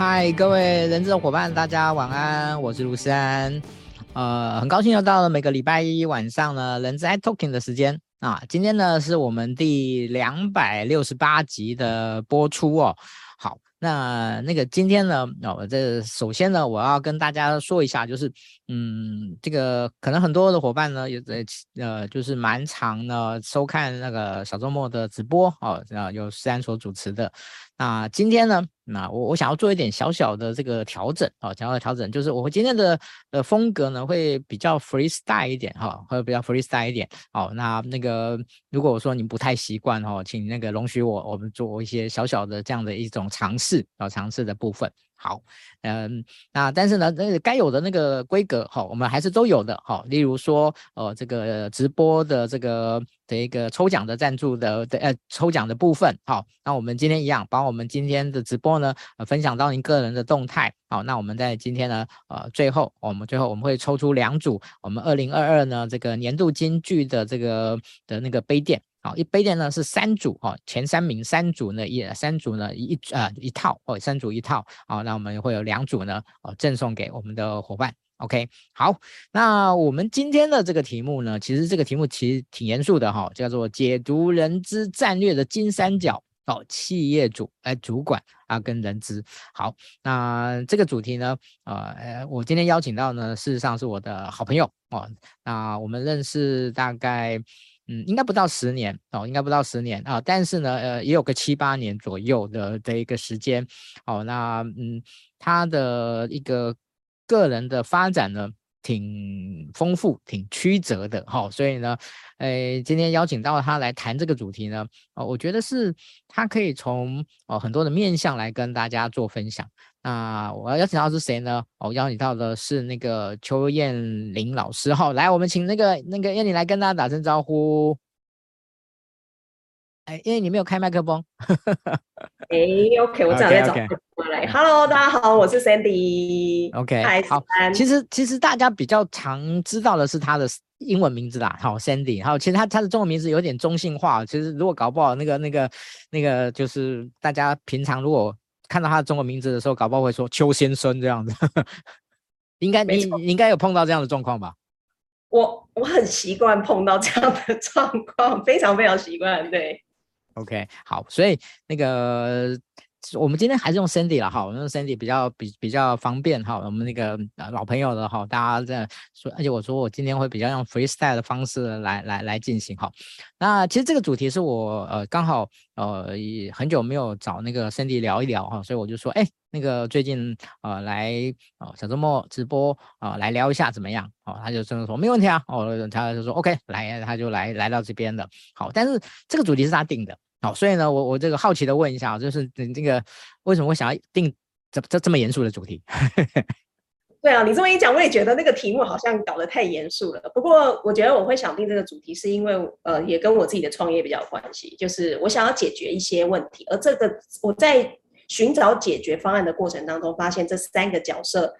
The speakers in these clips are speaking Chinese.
嗨，各位人资的伙伴，大家晚安，我是卢思安。呃，很高兴又到了每个礼拜一晚上呢，人资 iTalking 的时间啊。今天呢是我们第两百六十八集的播出哦。好。那那个今天呢，哦，这首先呢，我要跟大家说一下，就是，嗯，这个可能很多的伙伴呢，有在呃，就是蛮常呢收看那个小周末的直播哦，啊，由思安所主持的。那今天呢，那我我想要做一点小小的这个调整啊，想要调整，就是我今天的呃风格呢会比较 freestyle 一点哈，会比较 freestyle 一点。好，那那个如果我说你不太习惯哈，请那个容许我，我们做一些小小的这样的一种尝试啊，尝试的部分。好，嗯，那但是呢，那该有的那个规格，哈，我们还是都有的，哈。例如说，呃，这个直播的这个的一个抽奖的赞助的的呃抽奖的部分，好，那我们今天一样，把我们今天的直播呢，呃，分享到您个人的动态，好，那我们在今天呢，呃，最后我们最后我们会抽出两组，我们二零二二呢这个年度金句的这个的那个杯垫。好，一杯垫呢是三组哦，前三名三组呢一三组呢一呃一套哦，三组一套，好，那我们会有两组呢哦赠送给我们的伙伴，OK，好，那我们今天的这个题目呢，其实这个题目其实挺严肃的哈，叫做解读人资战略的金三角哦，企业主哎主管啊跟人资，好，那这个主题呢，呃，我今天邀请到呢，事实上是我的好朋友哦，那我们认识大概。嗯，应该不到十年哦，应该不到十年啊，但是呢，呃，也有个七八年左右的的一个时间，哦，那嗯，他的一个个人的发展呢，挺丰富、挺曲折的，哈、哦，所以呢，诶，今天邀请到他来谈这个主题呢，哦，我觉得是他可以从哦很多的面向来跟大家做分享。那我要邀请到是谁呢？我邀请到的是那个邱燕玲老师。好，来，我们请那个那个燕玲来跟大家打声招呼。哎，因为你没有开麦克风。哎，OK，我正在找过来。Hello，大家好，我是 Sandy。OK，好。其实其实大家比较常知道的是他的英文名字啦。好，Sandy。好，其实他他的中文名字有点中性化。其实如果搞不好，那个那个那个就是大家平常如果。看到他的中文名字的时候，搞不好会说邱先生这样子，应该你你应该有碰到这样的状况吧？我我很习惯碰到这样的状况，非常非常习惯。对，OK，好，所以那个。我们今天还是用 Sandy 了哈，我们用 Sandy 比较比比较方便哈。我们那个老朋友的哈，大家在说，而且我说我今天会比较用 freestyle 的方式来来来进行哈。那其实这个主题是我呃刚好呃也很久没有找那个 Sandy 聊一聊哈，所以我就说哎那个最近呃来哦小周末直播啊、呃、来聊一下怎么样？哦，他就真的说没问题啊，哦他就说 OK 来，他就来来到这边的。好，但是这个主题是他定的。好，所以呢，我我这个好奇的问一下，就是你这个为什么会想要定这这这么严肃的主题？对啊，你这么一讲，我也觉得那个题目好像搞得太严肃了。不过我觉得我会想定这个主题，是因为呃，也跟我自己的创业比较有关系，就是我想要解决一些问题，而这个我在寻找解决方案的过程当中，发现这三个角色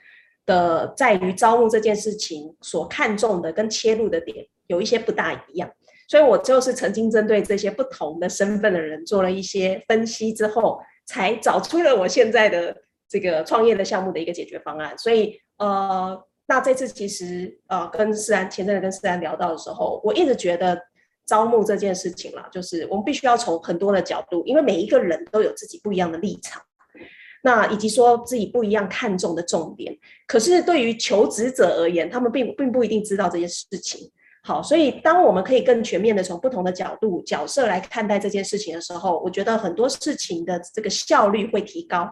的在于招募这件事情所看重的跟切入的点有一些不大一样。所以，我就是曾经针对这些不同的身份的人做了一些分析之后，才找出了我现在的这个创业的项目的一个解决方案。所以，呃，那这次其实呃，跟思安前阵子跟思安聊到的时候，我一直觉得招募这件事情啦，就是我们必须要从很多的角度，因为每一个人都有自己不一样的立场，那以及说自己不一样看重的重点。可是，对于求职者而言，他们并并不一定知道这些事情。好，所以当我们可以更全面的从不同的角度、角色来看待这件事情的时候，我觉得很多事情的这个效率会提高。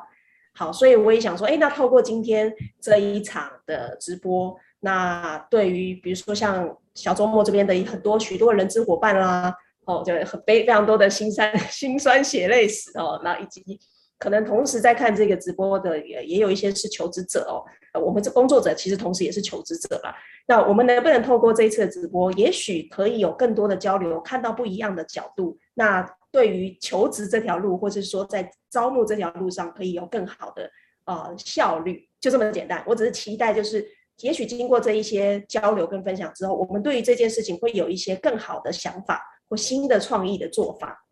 好，所以我也想说，哎，那透过今天这一场的直播，那对于比如说像小周末这边的很多许多人资伙伴啦，哦，就很非非常多的辛酸辛酸血泪史哦，那以及。可能同时在看这个直播的也也有一些是求职者哦，我们这工作者其实同时也是求职者吧。那我们能不能透过这一次的直播，也许可以有更多的交流，看到不一样的角度？那对于求职这条路，或是说在招募这条路上，可以有更好的呃效率，就这么简单。我只是期待，就是也许经过这一些交流跟分享之后，我们对于这件事情会有一些更好的想法或新的创意的做法。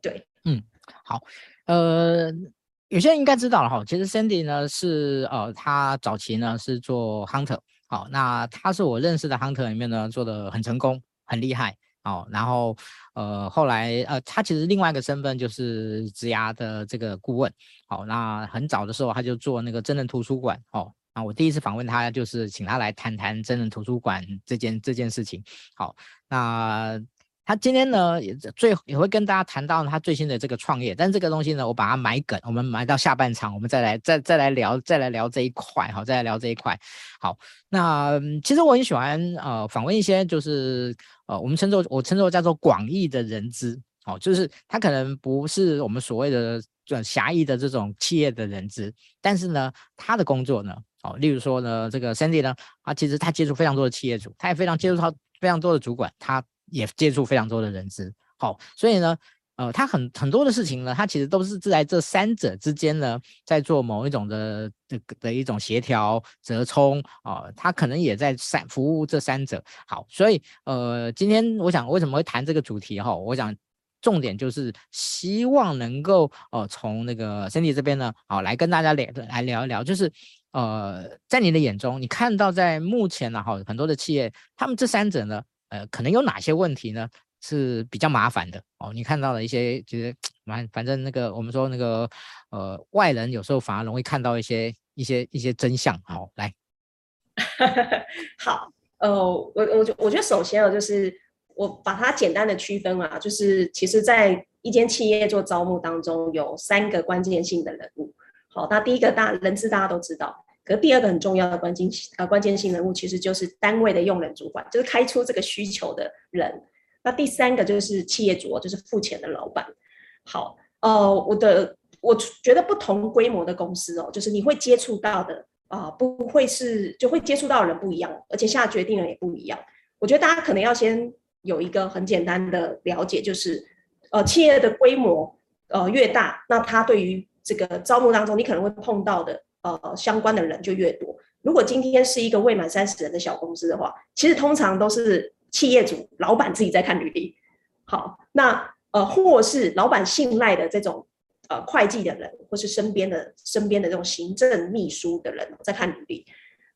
对，嗯，好。呃，有些人应该知道了哈，其实 Sandy 呢是呃，他早期呢是做 Hunter，好，那他是我认识的 Hunter 里面呢做的很成功，很厉害，哦，然后呃后来呃他其实另外一个身份就是职涯的这个顾问，好，那很早的时候他就做那个真人图书馆，哦，那我第一次访问他就是请他来谈谈真人图书馆这件这件事情，好，那。他今天呢也最也会跟大家谈到他最新的这个创业，但这个东西呢，我把它埋梗，我们埋到下半场，我们再来再再来聊，再来聊这一块，好，再来聊这一块。好，那其实我很喜欢呃访问一些就是呃我们称作我称作叫做广义的人资，哦，就是他可能不是我们所谓的呃狭义的这种企业的人资，但是呢他的工作呢，哦，例如说呢这个 Sandy 呢，啊其实他接触非常多的企业主，他也非常接触到非常多的主管，他。也接触非常多的人资，好，所以呢，呃，他很很多的事情呢，他其实都是在这三者之间呢，在做某一种的的的一种协调折冲啊，他可能也在三服务这三者。好，所以呃，今天我想为什么会谈这个主题哈？我想重点就是希望能够呃从那个 Cindy 这边呢，好来跟大家聊来聊一聊，就是呃，在你的眼中，你看到在目前呢，哈，很多的企业，他们这三者呢。呃，可能有哪些问题呢？是比较麻烦的哦。你看到了一些，就是反反正那个我们说那个呃，外人有时候反而容易看到一些一些一些真相。好，来，好，呃，我我我觉得首先啊，就是我把它简单的区分啊，就是其实在一间企业做招募当中，有三个关键性的人物。好，那第一个大人资大家都知道。可第二个很重要的关键呃关键性人物，其实就是单位的用人主管，就是开出这个需求的人。那第三个就是企业主，就是付钱的老板。好，呃，我的我觉得不同规模的公司哦，就是你会接触到的啊、不会是就会接触到的人不一样，而且下决定人也不一样。我觉得大家可能要先有一个很简单的了解，就是呃，企业的规模呃越大，那他对于这个招募当中，你可能会碰到的。呃，相关的人就越多。如果今天是一个未满三十人的小公司的话，其实通常都是企业主、老板自己在看履历。好，那呃，或是老板信赖的这种呃会计的人，或是身边的身边的这种行政秘书的人在看履历。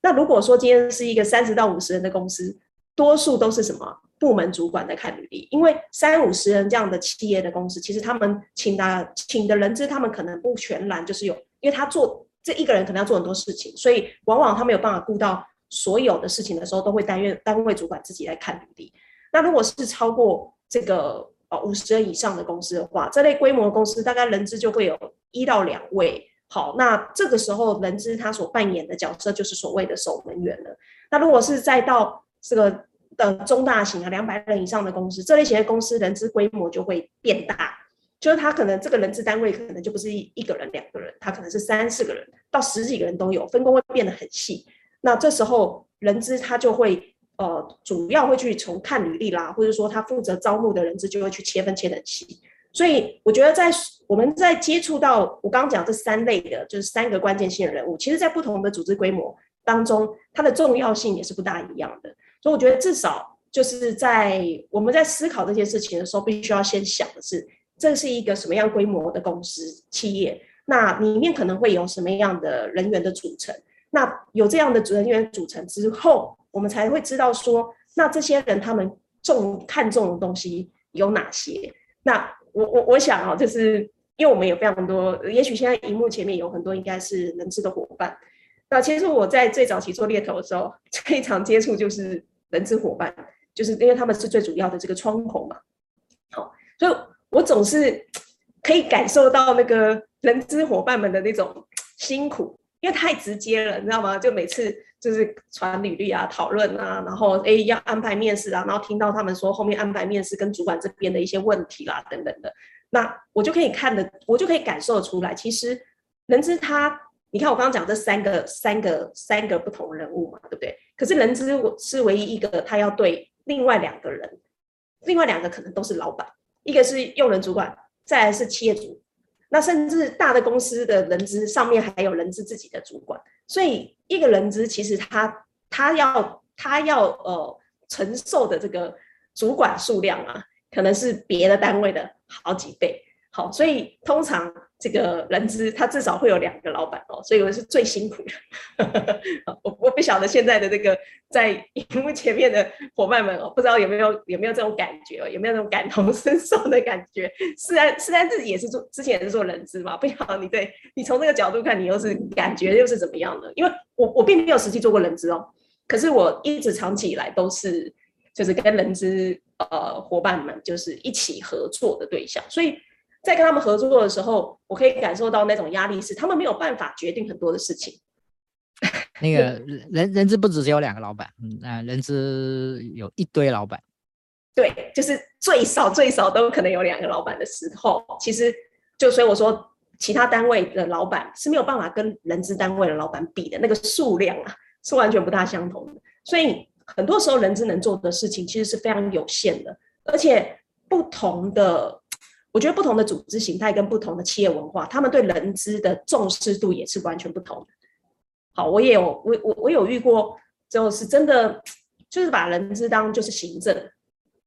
那如果说今天是一个三十到五十人的公司，多数都是什么部门主管在看履历，因为三五十人这样的企业的公司，其实他们请的请的人资，他们可能不全然就是有，因为他做。这一个人可能要做很多事情，所以往往他没有办法顾到所有的事情的时候，都会担任单位主管自己来看履历。那如果是超过这个呃五十人以上的公司的话，这类规模的公司大概人资就会有一到两位。好，那这个时候人资他所扮演的角色就是所谓的守门员了。那如果是再到这个的中大型啊两百人以上的公司，这类型的公司人资规模就会变大。就是他可能这个人资单位可能就不是一一个人两个人，他可能是三四个人到十几个人都有，分工会变得很细。那这时候人资他就会呃主要会去从看履历啦，或者说他负责招募的人资就会去切分切得很细。所以我觉得在我们在接触到我刚刚讲这三类的，就是三个关键性的人物，其实在不同的组织规模当中，它的重要性也是不大一样的。所以我觉得至少就是在我们在思考这些事情的时候，必须要先想的是。这是一个什么样规模的公司企业？那里面可能会有什么样的人员的组成？那有这样的人员组成之后，我们才会知道说，那这些人他们重看重的东西有哪些？那我我我想啊，就是因为我们有非常多，也许现在荧幕前面有很多应该是人资的伙伴。那其实我在最早期做猎头的时候，最常接触就是人资伙伴，就是因为他们是最主要的这个窗口嘛。好，所以。我总是可以感受到那个人资伙伴们的那种辛苦，因为太直接了，你知道吗？就每次就是传履历啊、讨论啊，然后诶要安排面试啊，然后听到他们说后面安排面试跟主管这边的一些问题啦等等的，那我就可以看的，我就可以感受出来，其实人资他，你看我刚刚讲这三个、三个、三个不同人物嘛，对不对？可是人资我是唯一一个他要对另外两个人，另外两个可能都是老板。一个是用人主管，再来是企业主，那甚至大的公司的人资上面还有人资自己的主管，所以一个人资其实他他要他要呃承受的这个主管数量啊，可能是别的单位的好几倍。好，所以通常这个人资，他至少会有两个老板哦，所以我是最辛苦的。我我不晓得现在的这个在荧幕前面的伙伴们哦，不知道有没有有没有这种感觉哦，有没有这种感同身受的感觉？是然，是啊，自己也是做之前也是做人资嘛，不晓得你对你从这个角度看，你又是感觉又是怎么样的？因为我我并没有实际做过人资哦，可是我一直长期以来都是就是跟人资呃伙伴们就是一起合作的对象，所以。在跟他们合作的时候，我可以感受到那种压力，是他们没有办法决定很多的事情。那个人人资不只是有两个老板，嗯，啊，人资有一堆老板。对，就是最少最少都可能有两个老板的时候，其实就所以我说，其他单位的老板是没有办法跟人资单位的老板比的，那个数量啊是完全不大相同的。所以很多时候人资能做的事情其实是非常有限的，而且不同的。我觉得不同的组织形态跟不同的企业文化，他们对人资的重视度也是完全不同的。好，我也有我我我有遇过，就是真的就是把人资当就是行政，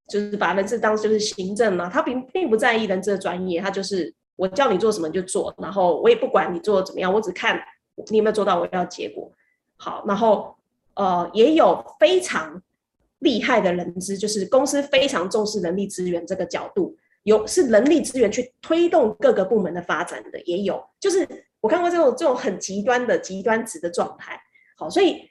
就是把人资当就是行政嘛，他并并不在意人资的专业，他就是我叫你做什么就做，然后我也不管你做的怎么样，我只看你有没有做到我要结果。好，然后呃也有非常厉害的人资，就是公司非常重视人力资源这个角度。有是人力资源去推动各个部门的发展的，也有就是我看过这种这种很极端的极端值的状态。好，所以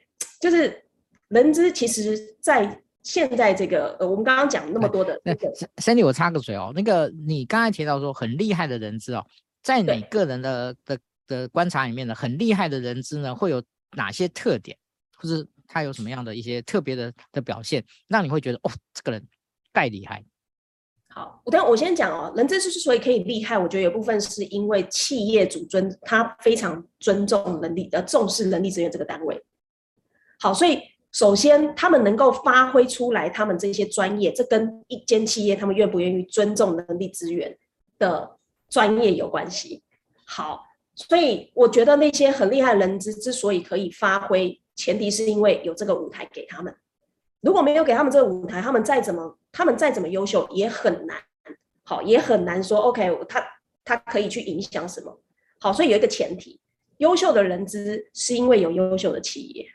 就是人资其实，在现在这个呃，我们刚刚讲那么多的那个，Sandy，我插个嘴哦，那个你刚才提到说很厉害的人资哦，在你个人的的的观察里面呢，很厉害的人资呢，会有哪些特点，或是他有什么样的一些特别的的表现，让你会觉得哦，这个人太厉害。好，我等我先讲哦，人资之所以可以厉害，我觉得有部分是因为企业主尊他非常尊重人力，呃，重视人力资源这个单位。好，所以首先他们能够发挥出来他们这些专业，这跟一间企业他们愿不愿意尊重人力资源的专业有关系。好，所以我觉得那些很厉害的人资之所以可以发挥，前提是因为有这个舞台给他们。如果没有给他们这个舞台，他们再怎么，他们再怎么优秀也很难，好，也很难说 OK，他他可以去影响什么？好，所以有一个前提，优秀的人资是因为有优秀的企业，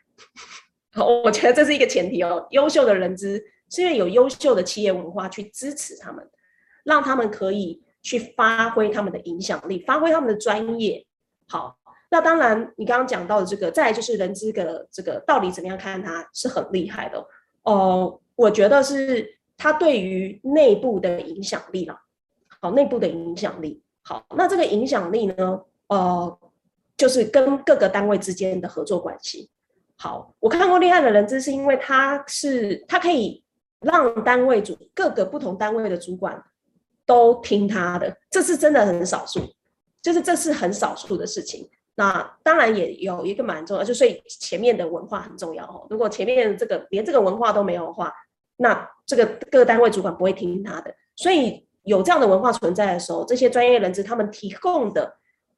好，我觉得这是一个前提哦。优秀的人资是因为有优秀的企业文化去支持他们，让他们可以去发挥他们的影响力，发挥他们的专业。好，那当然你刚刚讲到的这个，再来就是人资的这个到底怎么样看他是很厉害的。呃，我觉得是他对于内部的影响力了。好，内部的影响力。好，那这个影响力呢？呃，就是跟各个单位之间的合作关系。好，我看过厉害的人资，是因为他是他可以让单位主各个不同单位的主管都听他的，这是真的很少数，就是这是很少数的事情。那当然也有一个蛮重要，就所以前面的文化很重要哦。如果前面这个连这个文化都没有的话，那这个各个单位主管不会听他的。所以有这样的文化存在的时候，这些专业人士他们提供的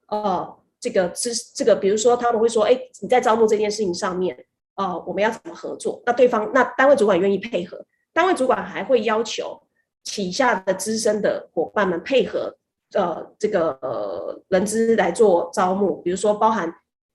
呃这个知这个，比如说他们会说，哎，你在招募这件事情上面，呃，我们要怎么合作？那对方那单位主管愿意配合，单位主管还会要求旗下的资深的伙伴们配合。呃，这个呃，人资来做招募，比如说包含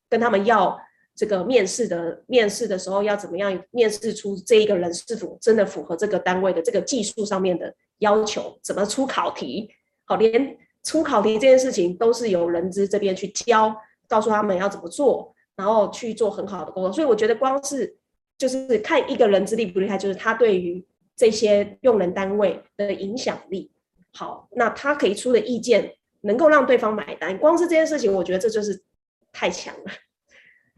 跟他们要这个面试的面试的时候要怎么样面试出这一个人是否真的符合这个单位的这个技术上面的要求，怎么出考题，好，连出考题这件事情都是由人资这边去教，告诉他们要怎么做，然后去做很好的工作。所以我觉得光是就是看一个人资厉不厉害，就是他对于这些用人单位的影响力。好，那他可以出的意见能够让对方买单，光是这件事情，我觉得这就是太强了，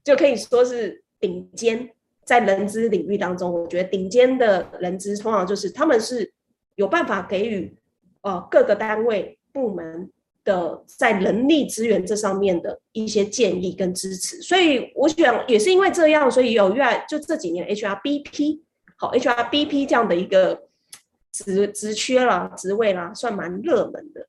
就可以说是顶尖。在人资领域当中，我觉得顶尖的人资通常就是他们是有办法给予呃各个单位部门的在人力资源这上面的一些建议跟支持。所以我想也是因为这样，所以有越来就这几年 HRBP 好 HRBP 这样的一个。职职缺啦，职位啦，算蛮热门的。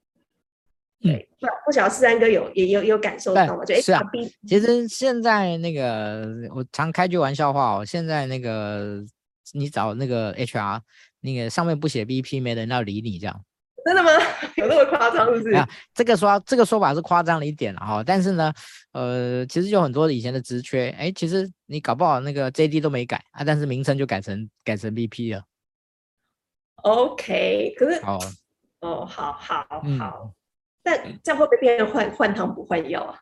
对，不不晓得四三哥有也有有感受到吗？就 HRBP，其实现在那个我常开句玩笑话哦，现在那个你找那个 HR，那个上面不写 BP，没人要理你这样。真的吗？有那么夸张是不是？啊，这个说这个说法是夸张了一点哈，但是呢，呃，其实有很多以前的职缺，哎，其实你搞不好那个 JD 都没改啊，但是名称就改成改成 VP 了。OK，可是哦哦，好好好，但这样会不会变成换换汤不换药啊？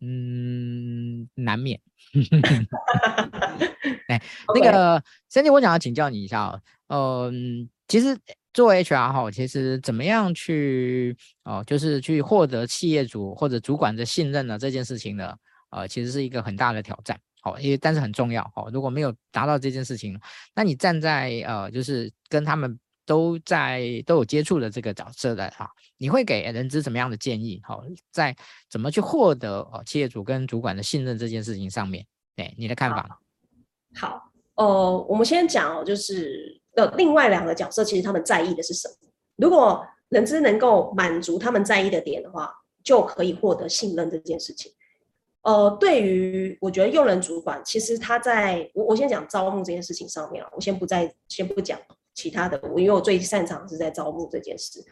嗯，难免。哎，那个 Cindy，我想要请教你一下哦。嗯，其实作为 HR 哈，其实怎么样去哦，就是去获得企业主或者主管的信任呢？这件事情呢，呃，其实是一个很大的挑战。好，因为但是很重要。好，如果没有达到这件事情，那你站在呃，就是跟他们。都在都有接触的这个角色的哈，你会给人资什么样的建议？好，在怎么去获得哦企业主跟主管的信任这件事情上面，对你的看法？好，呃，我们先讲哦，就是呃，另外两个角色其实他们在意的是什么？如果人资能够满足他们在意的点的话，就可以获得信任这件事情。呃，对于我觉得用人主管，其实他在我我先讲招募这件事情上面啊，我先不再先不讲。其他的，我因为我最擅长是在招募这件事。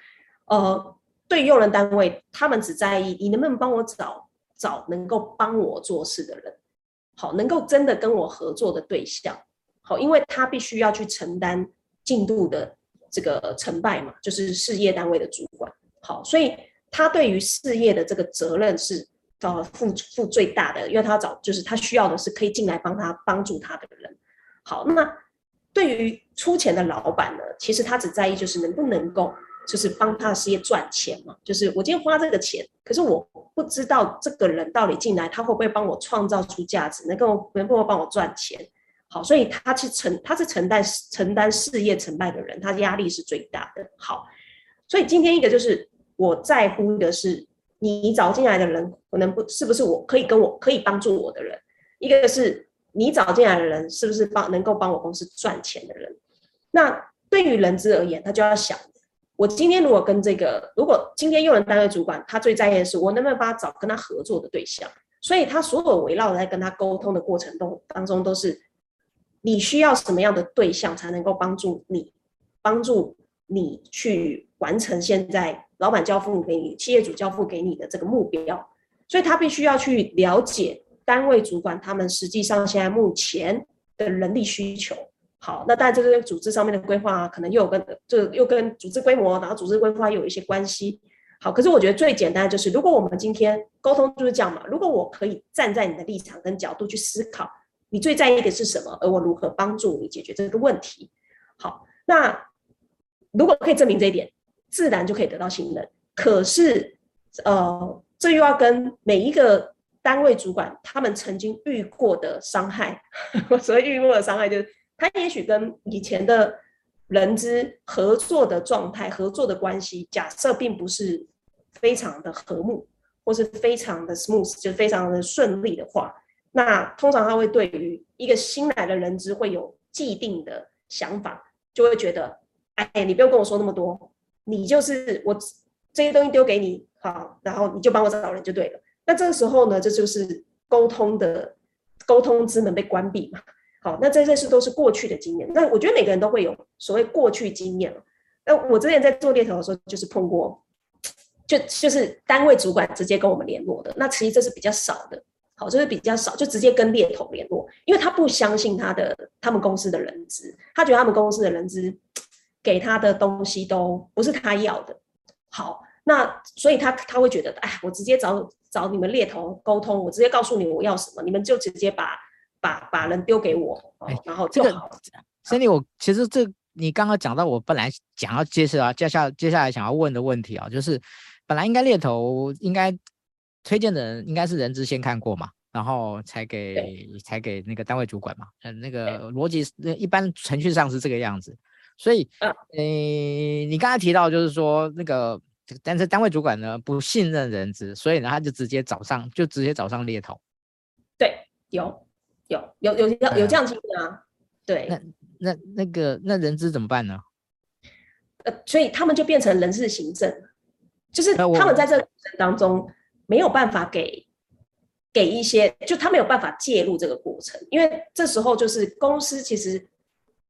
呃，对用人单位，他们只在意你能不能帮我找找能够帮我做事的人，好，能够真的跟我合作的对象，好，因为他必须要去承担进度的这个成败嘛，就是事业单位的主管，好，所以他对于事业的这个责任是呃负负最大的，因为他找就是他需要的是可以进来帮他帮助他的人，好，那。对于出钱的老板呢，其实他只在意就是能不能够，就是帮他的事业赚钱嘛。就是我今天花这个钱，可是我不知道这个人到底进来，他会不会帮我创造出价值，能够能不能帮我赚钱。好，所以他去承他是承担承担事业成败的人，他压力是最大的。好，所以今天一个就是我在乎的是你找进来的人，可能不是不是我可以跟我可以帮助我的人，一个是。你找进来的人是不是帮能够帮我公司赚钱的人？那对于人资而言，他就要想：我今天如果跟这个，如果今天用人单位主管他最在意的是我能不能帮他找跟他合作的对象，所以他所有围绕在跟他沟通的过程中当中都是你需要什么样的对象才能够帮助你，帮助你去完成现在老板交付给你、企业主交付给你的这个目标，所以他必须要去了解。单位主管他们实际上现在目前的人力需求，好，那当然这个组织上面的规划可能又跟这又跟组织规模，然后组织规划又有一些关系。好，可是我觉得最简单的就是，如果我们今天沟通就是这样嘛，如果我可以站在你的立场跟角度去思考，你最在意的是什么，而我如何帮助你解决这个问题。好，那如果可以证明这一点，自然就可以得到信任。可是，呃，这又要跟每一个。单位主管他们曾经遇过的伤害，所谓遇过的伤害，就是他也许跟以前的人资合作的状态、合作的关系，假设并不是非常的和睦，或是非常的 smooth，就非常的顺利的话，那通常他会对于一个新来的人资会有既定的想法，就会觉得，哎，你不用跟我说那么多，你就是我这些东西丢给你，好，然后你就帮我找人就对了。那这个时候呢，这就是沟通的沟通之门被关闭嘛。好，那这些事都是过去的经验。那我觉得每个人都会有所谓过去经验。那我之前在做猎头的时候，就是碰过，就就是单位主管直接跟我们联络的。那其实这是比较少的，好，这是比较少，就直接跟猎头联络，因为他不相信他的他们公司的人资，他觉得他们公司的人资给他的东西都不是他要的。好。那所以他他会觉得，哎，我直接找找你们猎头沟通，我直接告诉你我要什么，你们就直接把把把人丢给我，然后就好。Sandy，这个，我其实这你刚刚讲到，我本来想要接下来接下接下来想要问的问题啊，就是本来应该猎头应该推荐的人应该是人资先看过嘛，然后才给才给那个单位主管嘛，嗯，那个逻辑那一般程序上是这个样子，所以，呃，你刚才提到就是说那个。但是单位主管呢，不信任人资，所以呢他就直接找上，就直接找上猎头。对，有有有有有有这样情况啊？对。那那那个那人资怎么办呢？呃，所以他们就变成人事行政，就是他们在这个过程当中没有办法给给一些，就他没有办法介入这个过程，因为这时候就是公司其实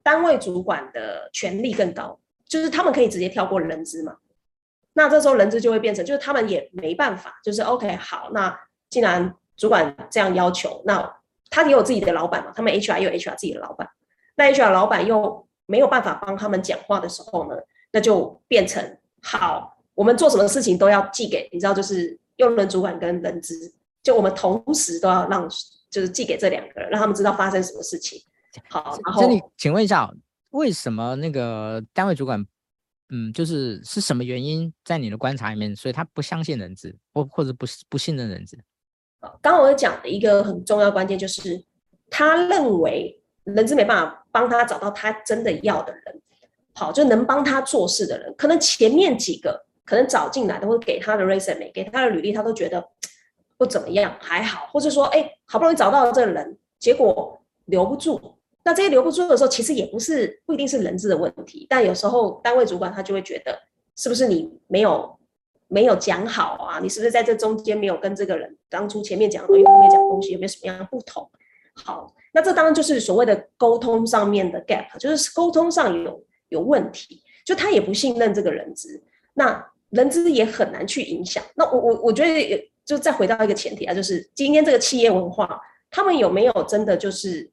单位主管的权力更高，就是他们可以直接跳过人资嘛。那这时候人资就会变成，就是他们也没办法，就是 OK 好，那既然主管这样要求，那他也有自己的老板嘛，他们 HR 也有 HR 自己的老板，那 HR 老板又没有办法帮他们讲话的时候呢，那就变成好，我们做什么事情都要寄给，你知道，就是用人主管跟人资，就我们同时都要让，就是寄给这两个人，让他们知道发生什么事情。好，然后，请问一下，为什么那个单位主管？嗯，就是是什么原因在你的观察里面，所以他不相信人资，或或者不不信任人资？刚刚我讲的一个很重要关键就是，他认为人资没办法帮他找到他真的要的人，好，就能帮他做事的人。可能前面几个可能找进来的，或给他的 resume，给他的履历，他都觉得不怎么样，还好，或者说，哎，好不容易找到这个人，结果留不住。那这些留不住的时候，其实也不是不一定是人资的问题，但有时候单位主管他就会觉得，是不是你没有没有讲好啊？你是不是在这中间没有跟这个人当初前面讲的东西，后面讲的东西有没有什么样的不同？好，那这当然就是所谓的沟通上面的 gap，就是沟通上有有问题，就他也不信任这个人资，那人资也很难去影响。那我我我觉得就再回到一个前提啊，就是今天这个企业文化，他们有没有真的就是。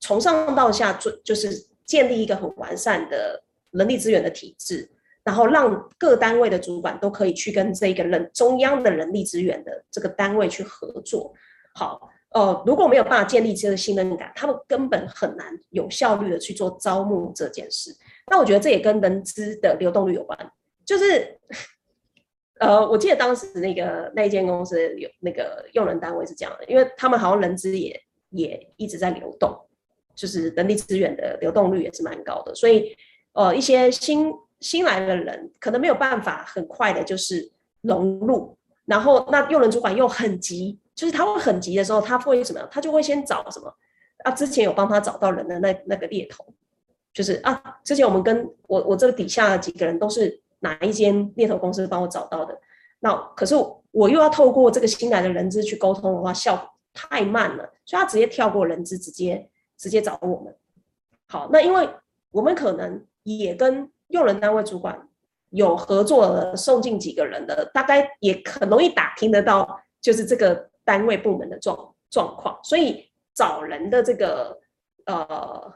从上到下做，就是建立一个很完善的人力资源的体制，然后让各单位的主管都可以去跟这个人中央的人力资源的这个单位去合作。好，呃，如果没有办法建立这个信任感，他们根本很难有效率的去做招募这件事。那我觉得这也跟人资的流动率有关。就是，呃，我记得当时那个那一间公司有那个用人单位是这样的，因为他们好像人资也也一直在流动。就是人力资源的流动率也是蛮高的，所以，呃，一些新新来的人可能没有办法很快的，就是融入。然后，那用人主管又很急，就是他会很急的时候，他会什么？他就会先找什么？啊，之前有帮他找到人的那那个猎头，就是啊，之前我们跟我我这个底下的几个人都是哪一间猎头公司帮我找到的。那可是我又要透过这个新来的人资去沟通的话，效果太慢了，所以他直接跳过人资，直接。直接找我们，好，那因为我们可能也跟用人单位主管有合作的，送进几个人的，大概也很容易打听得到，就是这个单位部门的状状况，所以找人的这个呃，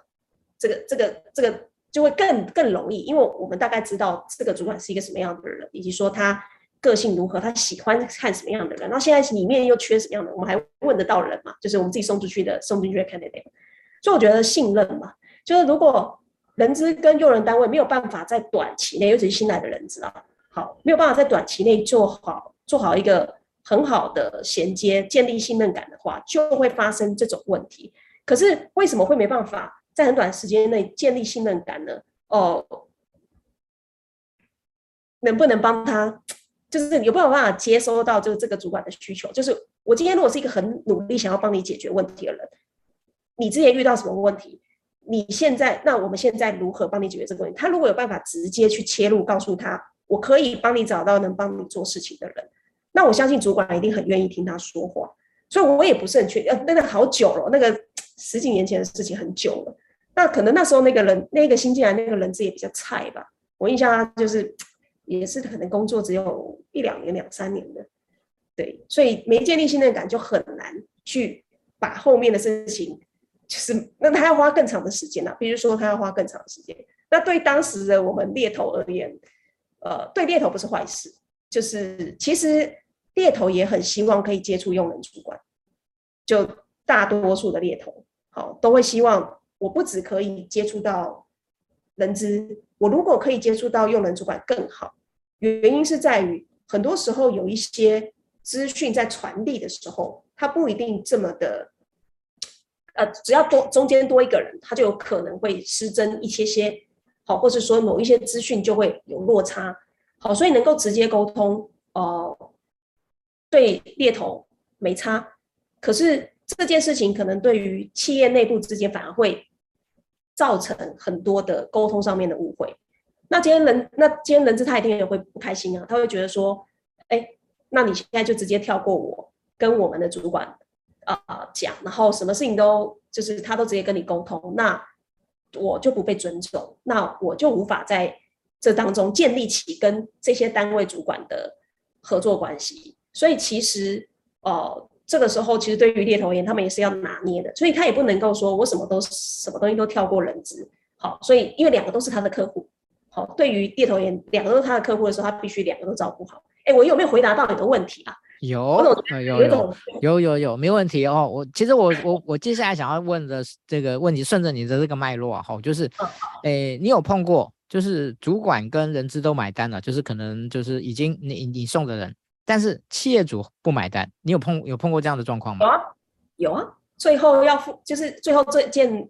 这个这个这个就会更更容易，因为我们大概知道这个主管是一个什么样的人，以及说他个性如何，他喜欢看什么样的人，那现在里面又缺什么样的，我们还问得到人嘛？就是我们自己送出去的，送进去的 candidate。所以我觉得信任嘛，就是如果人资跟用人单位没有办法在短期内，尤其是新来的人资啊，好，没有办法在短期内做好做好一个很好的衔接，建立信任感的话，就会发生这种问题。可是为什么会没办法在很短时间内建立信任感呢？哦，能不能帮他，就是有没有办法接收到这个这个主管的需求？就是我今天如果是一个很努力想要帮你解决问题的人。你之前遇到什么问题？你现在，那我们现在如何帮你解决这个问题？他如果有办法直接去切入，告诉他我可以帮你找到能帮你做事情的人，那我相信主管一定很愿意听他说话。所以我也不是很确定，呃，那个好久了，那个 十几年前的事情很久了。那可能那时候那个人，那个新进来那个人资也比较菜吧。我印象他就是 也是可能工作只有一两年、两三年的，对，所以没建立信任感，就很难去把后面的事情。就是，那他要花更长的时间呐、啊。比如说，他要花更长的时间。那对当时的我们猎头而言，呃，对猎头不是坏事。就是其实猎头也很希望可以接触用人主管。就大多数的猎头，好，都会希望我不只可以接触到人资，我如果可以接触到用人主管更好。原因是在于，很多时候有一些资讯在传递的时候，它不一定这么的。呃，只要多中间多一个人，他就有可能会失真一些些，好，或者说某一些资讯就会有落差，好，所以能够直接沟通，呃，对猎头没差，可是这件事情可能对于企业内部之间反而会造成很多的沟通上面的误会。那今天人，那今天人资他一定也会不开心啊，他会觉得说，哎，那你现在就直接跳过我，跟我们的主管。啊、呃，讲，然后什么事情都就是他都直接跟你沟通，那我就不被尊重，那我就无法在这当中建立起跟这些单位主管的合作关系。所以其实呃，这个时候其实对于猎头而言，他们也是要拿捏的，所以他也不能够说我什么都什么东西都跳过人资。好，所以因为两个都是他的客户，好，对于猎头而言，两个都是他的客户的时候，他必须两个都照顾好。哎，我有没有回答到你的问题啊？有，有，有，有，有，有，有，没问题哦。我其实我我我接下来想要问的这个问题，顺着你的这个脉络啊，哈，就是，哎，你有碰过，就是主管跟人资都买单了，就是可能就是已经你你送的人，但是企业主不买单，你有碰有碰过这样的状况吗？有啊，有啊，最后要付，就是最后这件。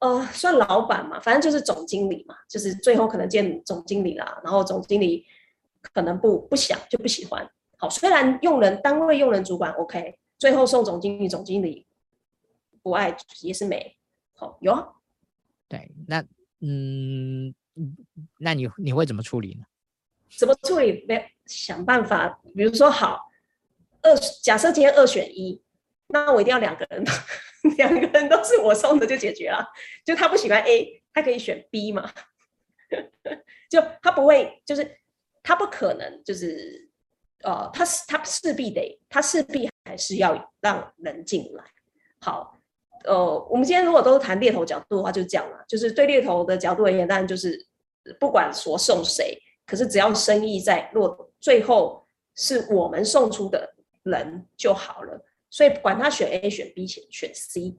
呃，算老板嘛，反正就是总经理嘛，就是最后可能见总经理啦，然后总经理可能不不想就不喜欢。好，虽然用人单位用人主管 OK，最后送总经理，总经理不爱也是没。好，有啊。对，那嗯，那你你会怎么处理呢？怎么处理？没想办法，比如说好，二假设今天二选一。那我一定要两个人，两个人都是我送的就解决了。就他不喜欢 A，他可以选 B 嘛？就他不会，就是他不可能，就是呃，他是他势必得，他势必还是要让人进来。好，呃，我们今天如果都是谈猎头角度的话，就这样了。就是对猎头的角度而言，当然就是不管说送谁，可是只要生意在落，最后是我们送出的人就好了。所以管他选 A 选 B 选选 C，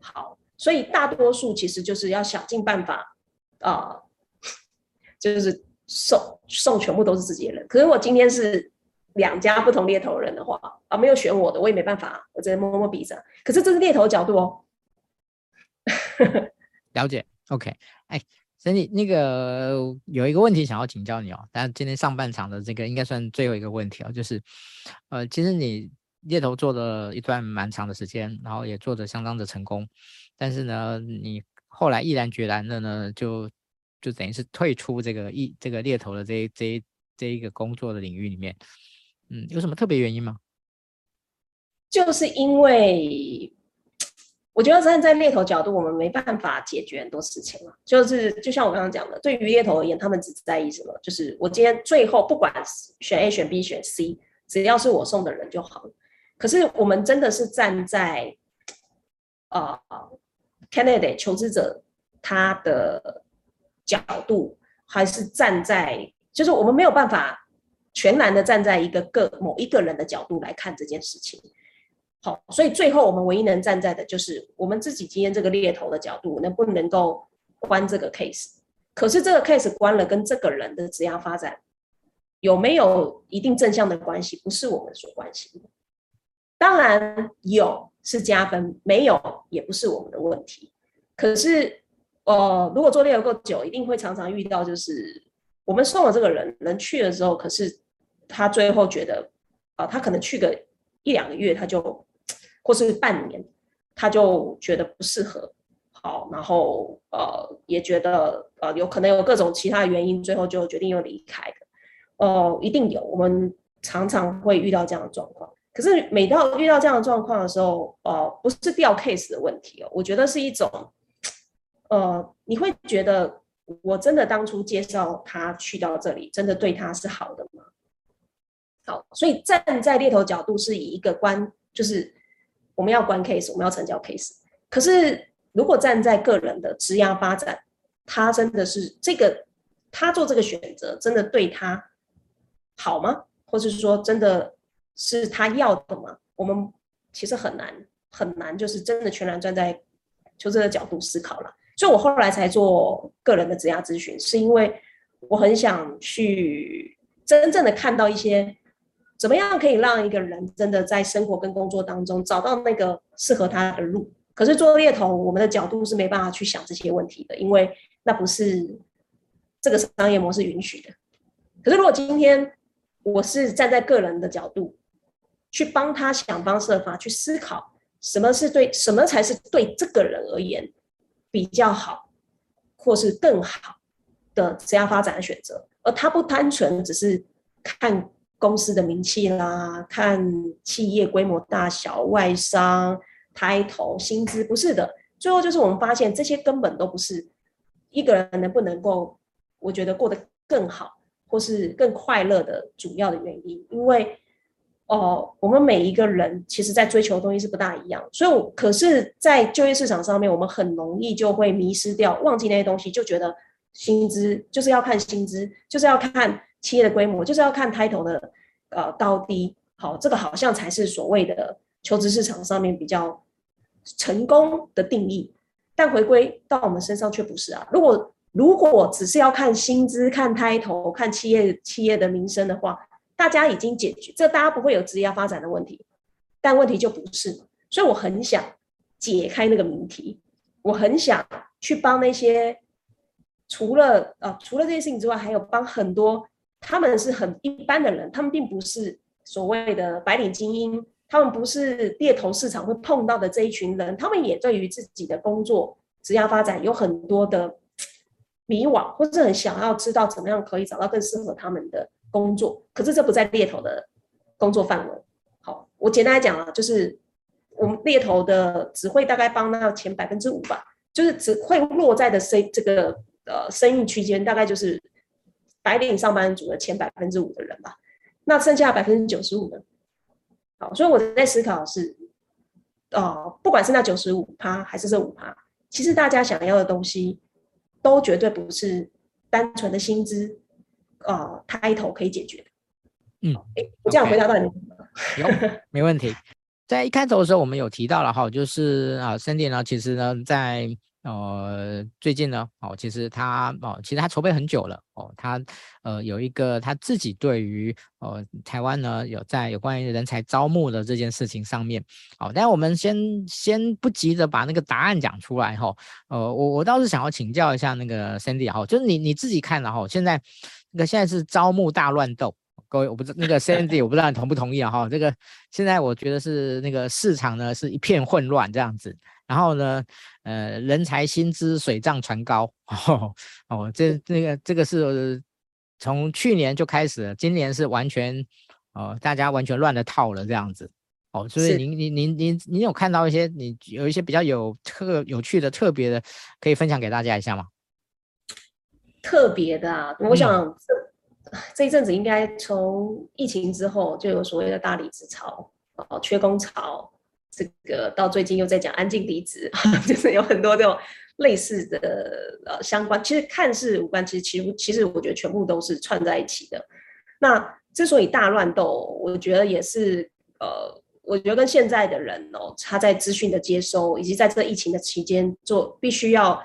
好，所以大多数其实就是要想尽办法啊、呃，就是送送全部都是自己的人。可是我今天是两家不同猎头人的话啊，没有选我的，我也没办法，我只能摸摸鼻子。可是这是猎头的角度哦。了解，OK，哎，所以那个有一个问题想要请教你哦，但今天上半场的这个应该算最后一个问题哦，就是呃，其实你。猎头做了一段蛮长的时间，然后也做得相当的成功，但是呢，你后来毅然决然的呢，就就等于是退出这个一这个猎头的这这这一个工作的领域里面，嗯，有什么特别原因吗？就是因为我觉得站在猎头角度，我们没办法解决很多事情嘛。就是就像我刚刚讲的，对于猎头而言，他们只在意什么？就是我今天最后不管选 A 选 B 选 C，只要是我送的人就好了。可是我们真的是站在啊、呃、candidate 求职者他的角度，还是站在就是我们没有办法全然的站在一个个某一个人的角度来看这件事情。好，所以最后我们唯一能站在的就是我们自己今天这个猎头的角度，能不能够关这个 case？可是这个 case 关了，跟这个人的职业发展有没有一定正向的关系，不是我们所关心的。当然有是加分，没有也不是我们的问题。可是，呃，如果做猎头够久，一定会常常遇到，就是我们送了这个人，人去了之后，可是他最后觉得，啊、呃，他可能去个一两个月，他就或是半年，他就觉得不适合，好，然后呃，也觉得呃，有可能有各种其他原因，最后就决定又离开的。哦、呃，一定有，我们常常会遇到这样的状况。可是每到遇到这样的状况的时候，呃，不是掉 case 的问题哦，我觉得是一种，呃，你会觉得我真的当初介绍他去到这里，真的对他是好的吗？好，所以站在猎头角度是以一个关，就是我们要关 case，我们要成交 case。可是如果站在个人的职涯发展，他真的是这个，他做这个选择真的对他好吗？或者是说真的？是他要的吗？我们其实很难很难，就是真的全然站在求职的角度思考了。所以我后来才做个人的职涯咨询，是因为我很想去真正的看到一些怎么样可以让一个人真的在生活跟工作当中找到那个适合他的路。可是做猎头，我们的角度是没办法去想这些问题的，因为那不是这个商业模式允许的。可是如果今天我是站在个人的角度，去帮他想方设法去思考，什么是对，什么才是对这个人而言比较好，或是更好的职业发展的选择。而他不单纯只是看公司的名气啦，看企业规模大小、外商、抬头、薪资，不是的。最后就是我们发现，这些根本都不是一个人能不能够我觉得过得更好或是更快乐的主要的原因，因为哦、我们每一个人其实在追求的东西是不大一样，所以可是，在就业市场上面，我们很容易就会迷失掉，忘记那些东西，就觉得薪资就是要看薪资，就是要看企业的规模，就是要看 title 的呃高低，好，这个好像才是所谓的求职市场上面比较成功的定义，但回归到我们身上却不是啊。如果如果只是要看薪资、看 title、看企业企业的名声的话，大家已经解决，这大家不会有职业发展的问题，但问题就不是。所以我很想解开那个谜题，我很想去帮那些除了啊除了这些事情之外，还有帮很多他们是很一般的人，他们并不是所谓的白领精英，他们不是猎头市场会碰到的这一群人，他们也对于自己的工作职业发展有很多的迷惘，或者很想要知道怎么样可以找到更适合他们的。工作，可是这不在猎头的工作范围。好，我简单来讲啊，就是我们猎头的只会大概帮到前百分之五吧，就是只会落在的生这个呃生意区间，大概就是白领上班族的前百分之五的人吧。那剩下百分之九十五呢，好，所以我在思考的是，呃，不管是那九十五趴还是这五趴，其实大家想要的东西都绝对不是单纯的薪资。呃，title 可以解决的。嗯，哎，我这样回答到你 有，没问题。在一开头的时候，我们有提到了哈，就是啊，Sandy 呢，其实呢，在呃最近呢，哦，其实他哦，其实他筹备很久了哦，他呃有一个他自己对于呃台湾呢有在有关于人才招募的这件事情上面，哦，但我们先先不急着把那个答案讲出来哈，呃，我我倒是想要请教一下那个 Sandy 哈，就是你你自己看了哈，现在。那个现在是招募大乱斗，各位我不知那个 Sandy 我不知道你同不同意啊哈？这个现在我觉得是那个市场呢是一片混乱这样子，然后呢，呃，人才薪资水涨船高。哦哦，这那个这个是从去年就开始了，今年是完全哦大家完全乱了套了这样子。哦，所以您您您您您有看到一些你有一些比较有特有趣的特别的可以分享给大家一下吗？特别的啊，我想这这一阵子应该从疫情之后就有所谓的大离职潮，哦，缺工潮，这个到最近又在讲安静离职，就是有很多这种类似的呃相关，其实看似无关，其实其实其实我觉得全部都是串在一起的。那之所以大乱斗，我觉得也是呃，我觉得跟现在的人哦，他在资讯的接收，以及在这疫情的期间做，必须要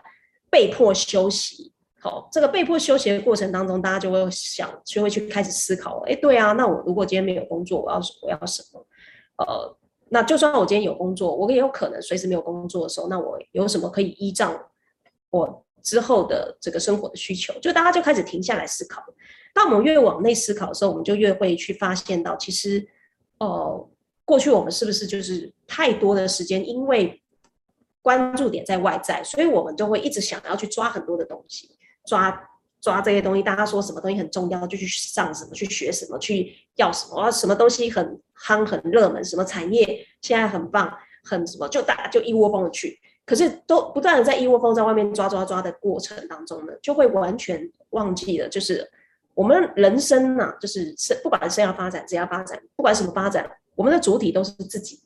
被迫休息。好，这个被迫休息的过程当中，大家就会想，就会去开始思考，哎，对啊，那我如果今天没有工作，我要我要什么？呃，那就算我今天有工作，我也有可能随时没有工作的时候，那我有什么可以依仗我之后的这个生活的需求？就大家就开始停下来思考。当我们越往内思考的时候，我们就越会去发现到，其实，呃，过去我们是不是就是太多的时间，因为关注点在外在，所以我们就会一直想要去抓很多的东西。抓抓这些东西，大家说什么东西很重要，就去上什么，去学什么，去要什么啊，什么东西很夯很热门，什么产业现在很棒，很什么，就大家就一窝蜂的去。可是都不断的在一窝蜂在外面抓抓抓的过程当中呢，就会完全忘记了，就是我们人生呐、就是生不管生涯发展、职业发展，不管什么发展，我们的主体都是自己，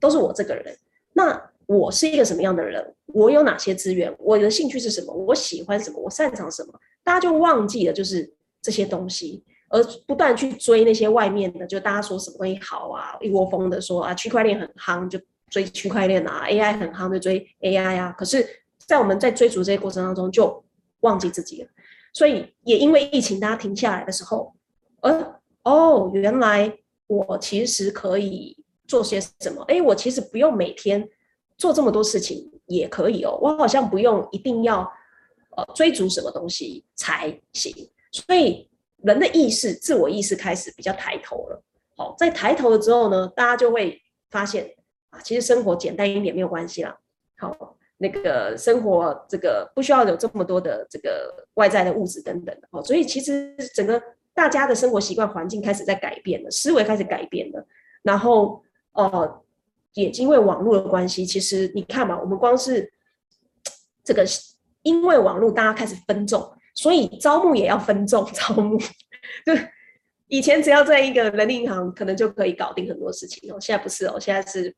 都是我这个人。那我是一个什么样的人？我有哪些资源？我的兴趣是什么？我喜欢什么？我擅长什么？大家就忘记了，就是这些东西，而不断去追那些外面的，就大家说什么东西好啊，一窝蜂的说啊，区块链很夯，就追区块链啊；AI 很夯，就追 AI 啊。可是，在我们在追逐这些过程当中，就忘记自己了。所以，也因为疫情，大家停下来的时候，呃，哦，原来我其实可以做些什么？诶，我其实不用每天。做这么多事情也可以哦，我好像不用一定要呃追逐什么东西才行，所以人的意识、自我意识开始比较抬头了。好，在抬头了之后呢，大家就会发现啊，其实生活简单一点没有关系啦。好，那个生活这个不需要有这么多的这个外在的物质等等的哦，所以其实整个大家的生活习惯环境开始在改变了，思维开始改变了，然后呃。也因为网络的关系，其实你看嘛，我们光是这个，因为网络，大家开始分众，所以招募也要分众 招募。就以前只要在一个人力银行，可能就可以搞定很多事情哦。现在不是哦，现在是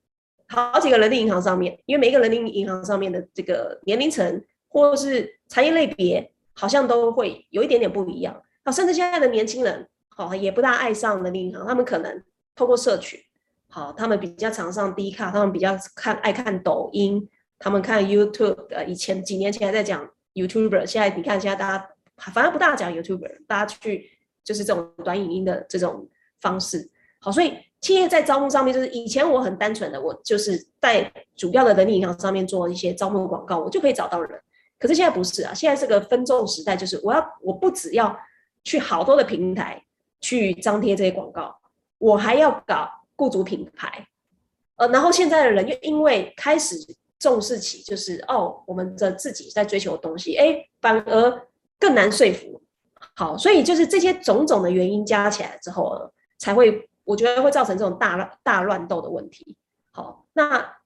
好几个人力银行上面，因为每一个人力银行上面的这个年龄层或是产业类别，好像都会有一点点不一样。好，甚至现在的年轻人，好也不大爱上人力银行，他们可能透过社群，好，他们比较常上 D 卡，他们比较看爱看抖音，他们看 YouTube。呃，以前几年前还在讲 YouTuber，现在你看现在大家反而不大讲 YouTuber，大家去。就是这种短影音的这种方式，好，所以企业在招募上面，就是以前我很单纯的，我就是在主要的人力银行上面做一些招募广告，我就可以找到人。可是现在不是啊，现在这个分众时代，就是我要我不只要去好多的平台去张贴这些广告，我还要搞雇主品牌，呃，然后现在的人又因为开始重视起，就是哦，我们的自己在追求的东西，哎，反而更难说服。好，所以就是这些种种的原因加起来之后，才会我觉得会造成这种大乱大乱斗的问题。好，那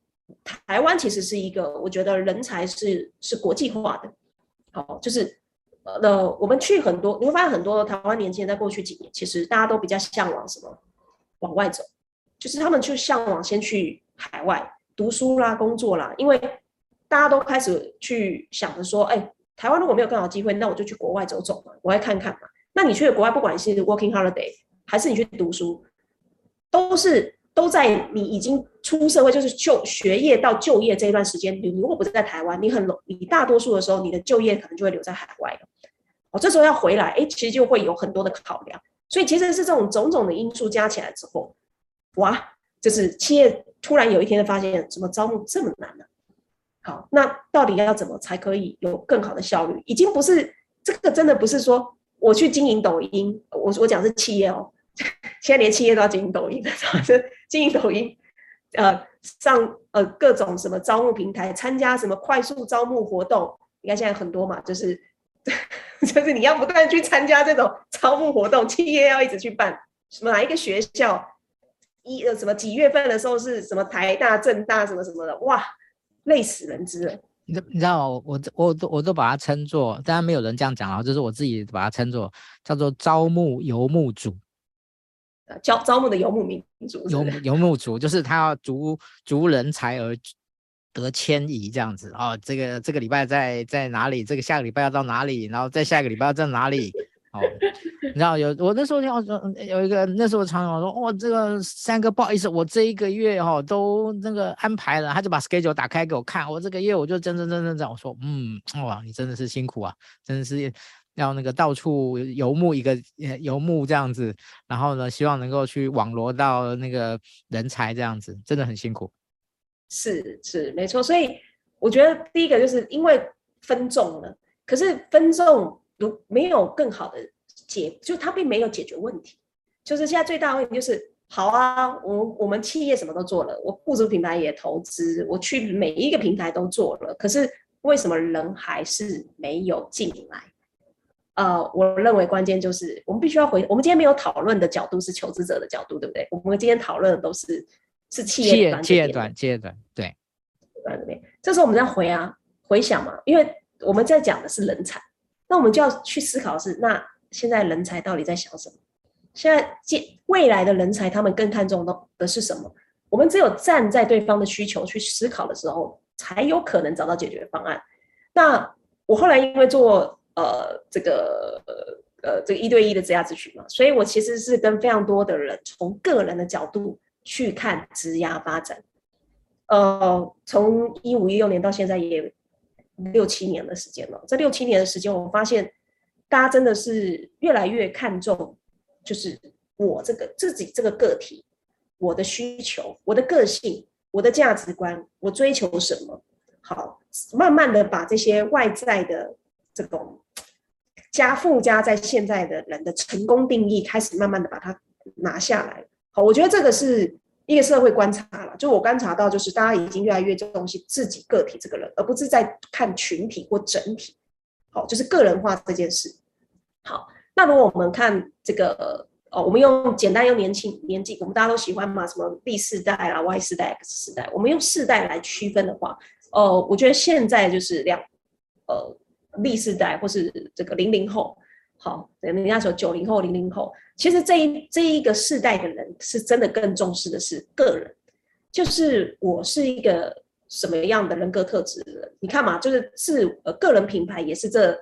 台湾其实是一个，我觉得人才是是国际化的。好，就是呃，我们去很多，你会发现很多台湾年轻人在过去几年，其实大家都比较向往什么？往外走，就是他们去向往先去海外读书啦、工作啦，因为大家都开始去想着说，哎。台湾如果没有更好机会，那我就去国外走走嘛，我来看看嘛。那你去了国外，不管是 working holiday 还是你去读书，都是都在你已经出社会，就是就学业到就业这一段时间，你如果不是在台湾，你很你大多数的时候，你的就业可能就会留在海外了。哦，这时候要回来，哎，其实就会有很多的考量。所以其实是这种种种的因素加起来之后，哇，就是企业突然有一天发现，怎么招募这么难呢？好，那到底要怎么才可以有更好的效率？已经不是这个，真的不是说我去经营抖音，我我讲是企业哦，现在连企业都要经营抖音的，经营抖音，呃，上呃各种什么招募平台，参加什么快速招募活动，你看现在很多嘛，就是 就是你要不断去参加这种招募活动，企业要一直去办，什么哪一个学校一呃什么几月份的时候是什么台大、政大什么什么的，哇！累死人之了，你你知道我我我都我都把它称作，当然没有人这样讲啊，就是我自己把它称作叫做招募游牧族，招招募的游牧民族，游游牧族就是他要逐逐人才而得迁移这样子哦，这个这个礼拜在在哪里？这个下个礼拜要到哪里？然后再下一个礼拜要在哪里？哦，你知道有我那时候要说有一个那时候常常说哦，这个三哥不好意思，我这一个月哈、哦、都那个安排了，他就把 schedule 打开给我看，我这个月我就真真真真这样我说嗯哇，你真的是辛苦啊，真的是要那个到处游牧一个游牧这样子，然后呢，希望能够去网罗到那个人才这样子，真的很辛苦。是是没错，所以我觉得第一个就是因为分众了，可是分众。如没有更好的解，就他并没有解决问题。就是现在最大的问题就是，好啊，我我们企业什么都做了，我雇主品牌也投资，我去每一个平台都做了，可是为什么人还是没有进来？呃，我认为关键就是我们必须要回，我们今天没有讨论的角度是求职者的角度，对不对？我们今天讨论的都是是企业端，企业端，企业端，对，对对。这时候我们在回啊，回想嘛，因为我们在讲的是人才。那我们就要去思考的是，那现在人才到底在想什么？现在未来的人才，他们更看重的的是什么？我们只有站在对方的需求去思考的时候，才有可能找到解决方案。那我后来因为做呃这个呃这个一对一的职涯咨询嘛，所以我其实是跟非常多的人从个人的角度去看职涯发展。呃，从一五一六年到现在也。六七年的时间了，这六七年的时间，我发现大家真的是越来越看重，就是我这个自己这个个体，我的需求、我的个性、我的价值观，我追求什么？好，慢慢的把这些外在的这种加附加在现在的人的成功定义，开始慢慢的把它拿下来。好，我觉得这个是。一个社会观察了，就我观察到，就是大家已经越来越重视自己个体这个人，而不是在看群体或整体。好，就是个人化这件事。好，那如果我们看这个，哦，我们用简单用年轻年纪，我们大家都喜欢嘛，什么 B 世代啊、Y 世代、X 世代，我们用世代来区分的话，哦，我觉得现在就是两，呃历世代或是这个零零后，好，人家说九零后、零零后，其实这一这一个世代的人是真的更重视的是个人，就是我是一个什么样的人格特质的人？你看嘛，就是是呃个人品牌也是这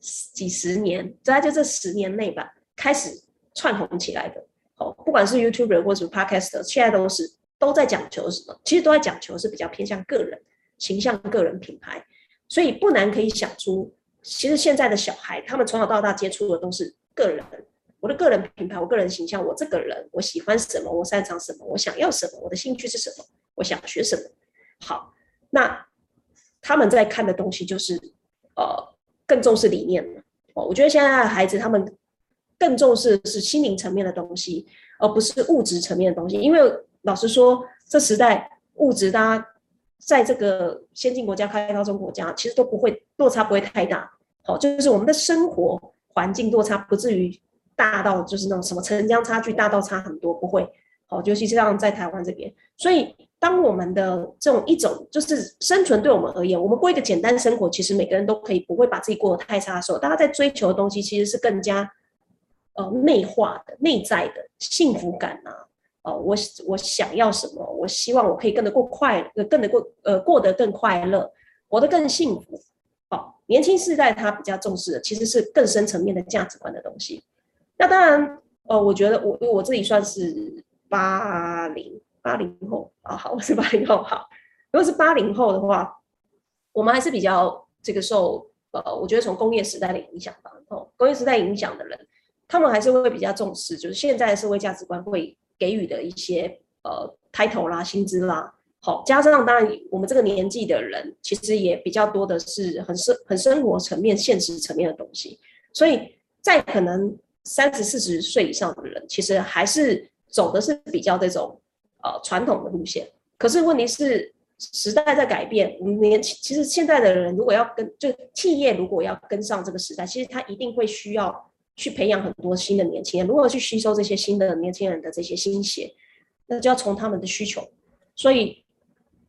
几十年，大概就这十年内吧，开始窜红起来的。哦，不管是 YouTuber 或者 Podcaster，现在都是都在讲求什么？其实都在讲求是比较偏向个人形象、个人品牌。所以不难可以想出，其实现在的小孩，他们从小到大接触的都是个人，我的个人品牌，我个人形象，我这个人，我喜欢什么，我擅长什么，我想要什么，我的兴趣是什么，我想学什么。好，那他们在看的东西就是，呃，更重视理念。哦，我觉得现在的孩子他们更重视是心灵层面的东西，而不是物质层面的东西。因为老实说，这时代物质大家。在这个先进国家、开发中国家，其实都不会落差不会太大。好，就是我们的生活环境落差不至于大到就是那种什么城乡差距大到差很多，不会。好，尤其是像在台湾这边。所以，当我们的这种一种就是生存对我们而言，我们过一个简单生活，其实每个人都可以不会把自己过得太差的时候，大家在追求的东西其实是更加呃内化的、内在的幸福感啊。哦，我我想要什么？我希望我可以更得过快，呃，更得过呃，过得更快乐，活得更幸福。年轻世代他比较重视的其实是更深层面的价值观的东西。那当然，呃，我觉得我我自己算是八零八零后啊，好，我是八零后。好，如果是八零后的话，我们还是比较这个受呃，我觉得从工业时代的影响吧。哦，工业时代影响的人，他们还是会比较重视，就是现在的社会价值观会。给予的一些呃 title 啦、薪资啦，好，加上当然我们这个年纪的人，其实也比较多的是很生很生活层面、现实层面的东西，所以在可能三十四十岁以上的人，其实还是走的是比较这种呃传统的路线。可是问题是时代在改变，我们年轻其实现在的人如果要跟就企业如果要跟上这个时代，其实他一定会需要。去培养很多新的年轻人，如何去吸收这些新的年轻人的这些心血，那就要从他们的需求。所以，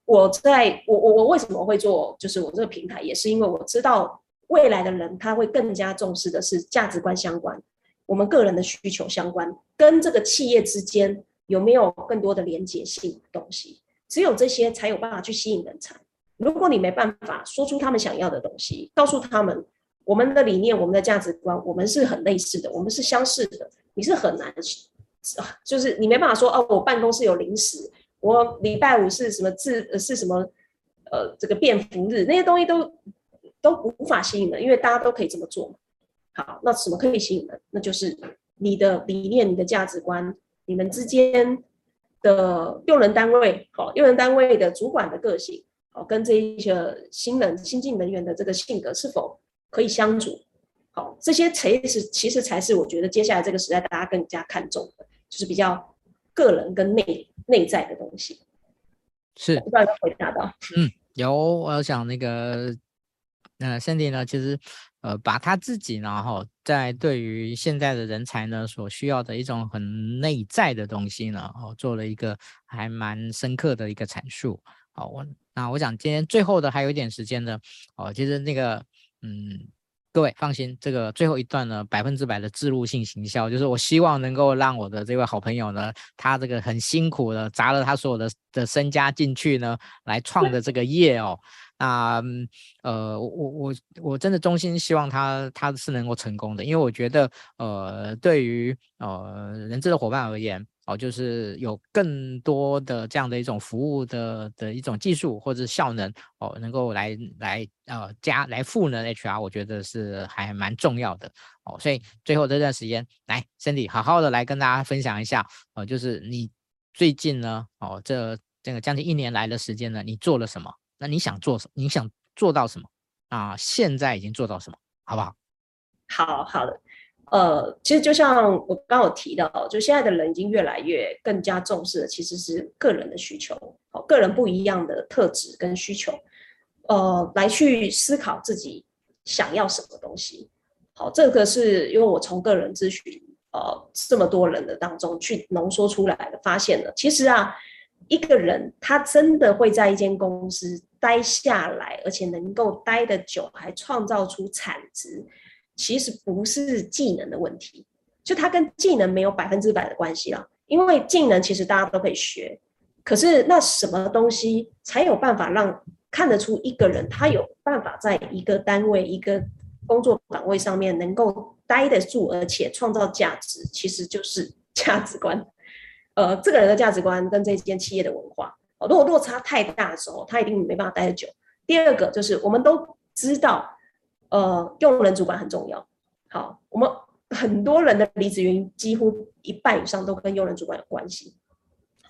我在我我我为什么会做，就是我这个平台，也是因为我知道未来的人他会更加重视的是价值观相关，我们个人的需求相关，跟这个企业之间有没有更多的连结性东西。只有这些才有办法去吸引人才。如果你没办法说出他们想要的东西，告诉他们。我们的理念，我们的价值观，我们是很类似的，我们是相似的。你是很难，就是你没办法说哦，我办公室有零食，我礼拜五是什么字是什么，呃，这个便服日那些东西都都无法吸引人，因为大家都可以这么做嘛。好，那什么可以吸引人？那就是你的理念、你的价值观，你们之间的用人单位，好，用人单位的主管的个性，好，跟这一些新人、新进人员的这个性格是否可以相处，好，这些才是其实才是我觉得接下来这个时代大家更加看重的，就是比较个人跟内内在的东西。是，不知道有回答到？嗯，有。我想那个，呃，Sandy 呢，其实呃，把他自己然后在对于现在的人才呢所需要的一种很内在的东西呢，哦，做了一个还蛮深刻的一个阐述。好，我。那我想今天最后的还有一点时间呢，哦，其实那个，嗯，各位放心，这个最后一段呢，百分之百的自入性行销，就是我希望能够让我的这位好朋友呢，他这个很辛苦的砸了他所有的的身家进去呢，来创的这个业哦。那呃，我我我真的衷心希望他他是能够成功的，因为我觉得呃，对于呃人资的伙伴而言，哦，就是有更多的这样的一种服务的的一种技术或者效能哦，能够来来呃加来赋能 HR，我觉得是还蛮重要的哦。所以最后这段时间，来，Cindy 好好的来跟大家分享一下哦，就是你最近呢哦这这个将近一年来的时间呢，你做了什么？那你想做什么？你想做到什么啊？现在已经做到什么？好不好？好好的，呃，其实就像我刚刚有提到，就现在的人已经越来越更加重视的其实是个人的需求，好，个人不一样的特质跟需求，呃，来去思考自己想要什么东西。好，这个是因为我从个人咨询呃这么多人的当中去浓缩出来的，发现了其实啊。一个人他真的会在一间公司待下来，而且能够待得久，还创造出产值，其实不是技能的问题，就它跟技能没有百分之百的关系了。因为技能其实大家都可以学，可是那什么东西才有办法让看得出一个人他有办法在一个单位、一个工作岗位上面能够待得住，而且创造价值，其实就是 价值观。呃，这个人的价值观跟这间企业的文化。如果落差太大的时候，他一定没办法待得久。第二个就是我们都知道，呃，用人主管很重要。好，我们很多人的离职原因，几乎一半以上都跟用人主管有关系。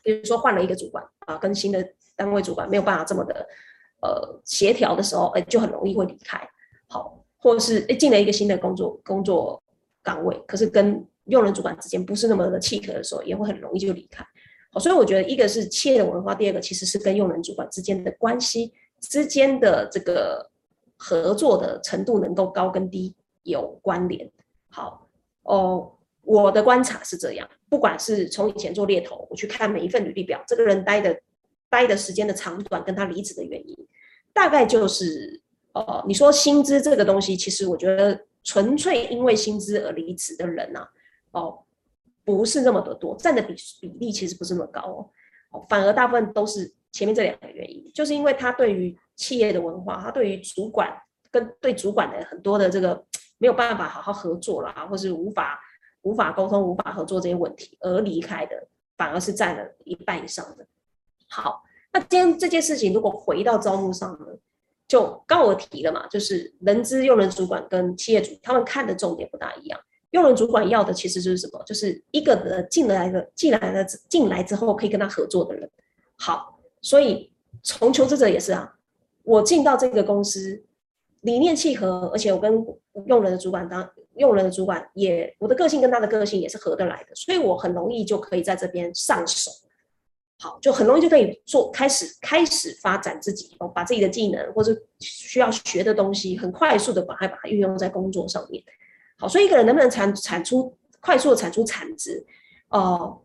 比如说换了一个主管啊，跟新的单位主管没有办法这么的呃协调的时候，哎，就很容易会离开。好，或者是哎进了一个新的工作工作岗位，可是跟用人主管之间不是那么的契合的时候，也会很容易就离开。好所以我觉得，一个是企业的文化，第二个其实是跟用人主管之间的关系之间的这个合作的程度能够高跟低有关联。好哦，我的观察是这样，不管是从以前做猎头，我去看每一份履历表，这个人待的待的时间的长短，跟他离职的原因，大概就是哦，你说薪资这个东西，其实我觉得纯粹因为薪资而离职的人呐、啊，哦。不是那么的多，占的比比例其实不是那么高哦，反而大部分都是前面这两个原因，就是因为他对于企业的文化，他对于主管跟对主管的很多的这个没有办法好好合作啦，或是无法无法沟通、无法合作这些问题而离开的，反而是占了一半以上的。好，那今天这件事情如果回到招募上呢，就刚我提了嘛，就是人资用人主管跟企业主他们看的重点不大一样。用人主管要的其实就是什么？就是一个人进来的、进来的、进来之后可以跟他合作的人。好，所以从求职者也是啊，我进到这个公司，理念契合，而且我跟用人的主管当用人的主管也，我的个性跟他的个性也是合得来的，所以我很容易就可以在这边上手。好，就很容易就可以做开始开始发展自己，把自己的技能或者需要学的东西，很快速的把它把它运用在工作上面。好，所以一个人能不能产产出快速的产出产值，呃，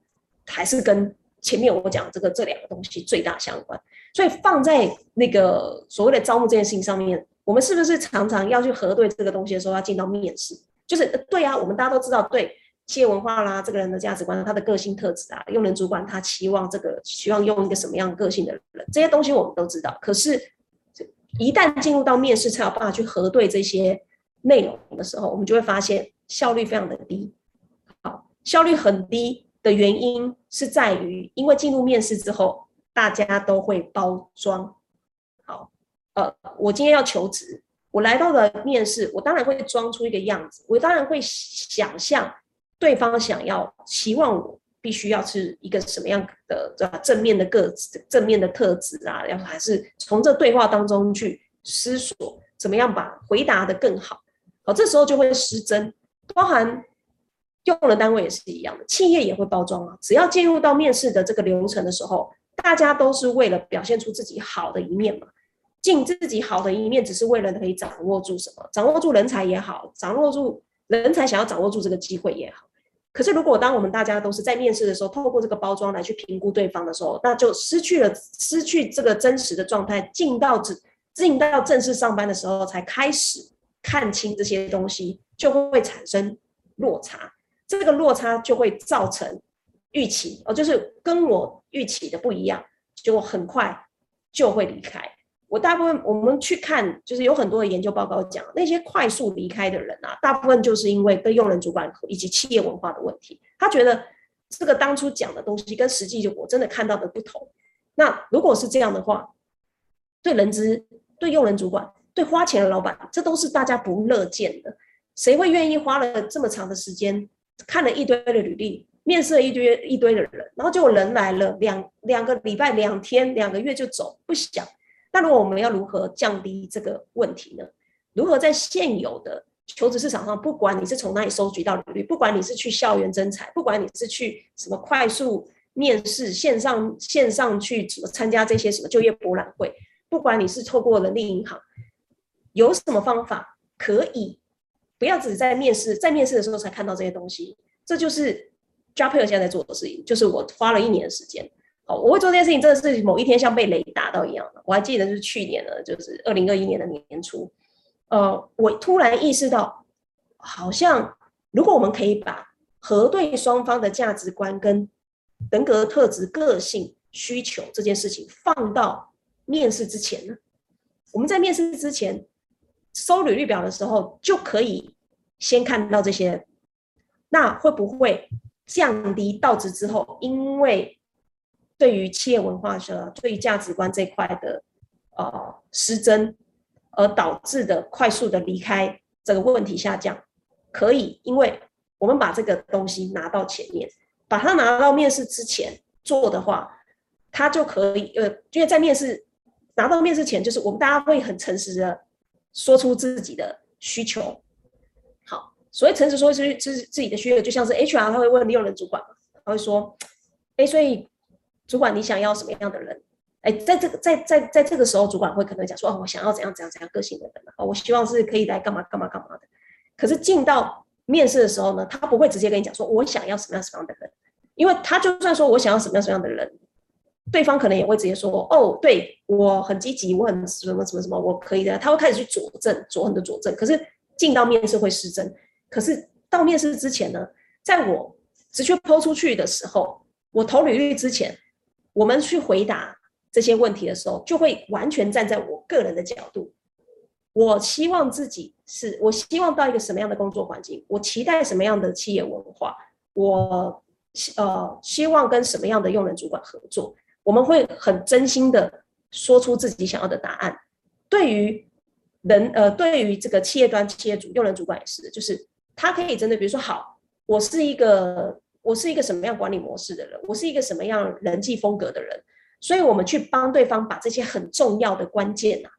还是跟前面我讲这个这两个东西最大相关。所以放在那个所谓的招募这件事情上面，我们是不是常常要去核对这个东西的时候要进到面试？就是对啊，我们大家都知道，对企业文化啦，这个人的价值观，他的个性特质啊，用人主管他期望这个希望用一个什么样个性的人，这些东西我们都知道。可是，一旦进入到面试，才有办法去核对这些。内容的时候，我们就会发现效率非常的低。好，效率很低的原因是在于，因为进入面试之后，大家都会包装。好，呃，我今天要求职，我来到了面试，我当然会装出一个样子，我当然会想象对方想要、期望我必须要是一个什么样的，正面的个子、正面的特质啊，然后还是从这对话当中去思索，怎么样把回答得更好。好，这时候就会失真，包含用的单位也是一样的，企业也会包装啊。只要进入到面试的这个流程的时候，大家都是为了表现出自己好的一面嘛。尽自己好的一面，只是为了可以掌握住什么，掌握住人才也好，掌握住人才想要掌握住这个机会也好。可是，如果当我们大家都是在面试的时候，透过这个包装来去评估对方的时候，那就失去了失去这个真实的状态。进到正进到正式上班的时候，才开始。看清这些东西，就会产生落差，这个落差就会造成预期哦，就是跟我预期的不一样，就很快就会离开。我大部分我们去看，就是有很多的研究报告讲，那些快速离开的人啊，大部分就是因为跟用人主管以及企业文化的问题，他觉得这个当初讲的东西跟实际就我真的看到的不同。那如果是这样的话，对人资对用人主管。对花钱的老板，这都是大家不乐见的。谁会愿意花了这么长的时间，看了一堆的履历，面试了一堆一堆的人，然后结果人来了两两个礼拜、两天、两个月就走，不想。那如果我们要如何降低这个问题呢？如何在现有的求职市场上，不管你是从哪里收集到履历，不管你是去校园征才，不管你是去什么快速面试、线上线上去什么参加这些什么就业博览会，不管你是透过人力银行。有什么方法可以不要只在面试，在面试的时候才看到这些东西？这就是 Job Hero 现在在做的事情。就是我花了一年的时间，好，我会做这件事情，真的是某一天像被雷打到一样的。我还记得是去年的，就是二零二一年的年初，呃，我突然意识到，好像如果我们可以把核对双方的价值观跟人格特质、个性需求这件事情放到面试之前呢，我们在面试之前收履历表的时候就可以先看到这些，那会不会降低到职之后，因为对于企业文化的、对于价值观这块的呃失真，而导致的快速的离开，这个问题下降，可以，因为我们把这个东西拿到前面，把它拿到面试之前做的话，它就可以呃，因为在面试拿到面试前，就是我们大家会很诚实的说出自己的需求。好，所以诚实说出自自己的需求，就像是 HR 他会问用人主管，他会说，哎，所以。主管，你想要什么样的人？哎，在这个在在在这个时候，主管会可能讲说：“哦，我想要怎样怎样怎样个性的人哦，我希望是可以来干嘛干嘛干嘛的。”可是进到面试的时候呢，他不会直接跟你讲说：“我想要什么样什么样的人。”因为他就算说我想要什么样什么样的人，对方可能也会直接说：“哦，对我很积极，我很什么什么什么，我可以的。”他会开始去佐证，佐很多佐证。可是进到面试会失真。可是到面试之前呢，在我直接抛出去的时候，我投履历之前。我们去回答这些问题的时候，就会完全站在我个人的角度。我希望自己是，我希望到一个什么样的工作环境，我期待什么样的企业文化，我呃希望跟什么样的用人主管合作。我们会很真心的说出自己想要的答案。对于人呃，对于这个企业端企业主用人主管也是，就是他可以针对，比如说，好，我是一个。我是一个什么样管理模式的人？我是一个什么样人际风格的人？所以，我们去帮对方把这些很重要的关键啊，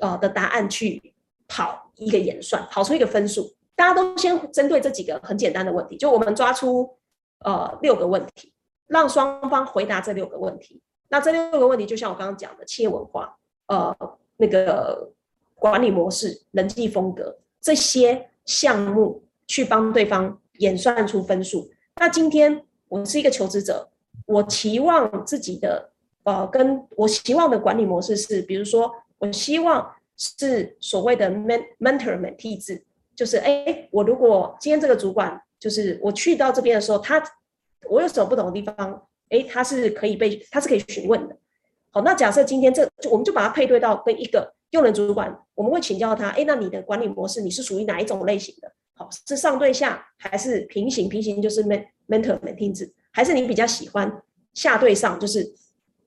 呃的答案去跑一个演算，跑出一个分数。大家都先针对这几个很简单的问题，就我们抓出呃六个问题，让双方回答这六个问题。那这六个问题，就像我刚刚讲的，企业文化、呃那个管理模式、人际风格这些项目，去帮对方演算出分数。那今天我是一个求职者，我期望自己的呃，跟我希望的管理模式是，比如说，我希望是所谓的 mentor mentee 制，就是哎，我如果今天这个主管就是我去到这边的时候，他我有什么不懂的地方，哎，他是可以被他是可以询问的。好，那假设今天这就我们就把它配对到跟一个用人主管，我们会请教他，哎，那你的管理模式你是属于哪一种类型的？好，是上对下还是平行？平行就是 mentor mentee 制，还是你比较喜欢下对上？就是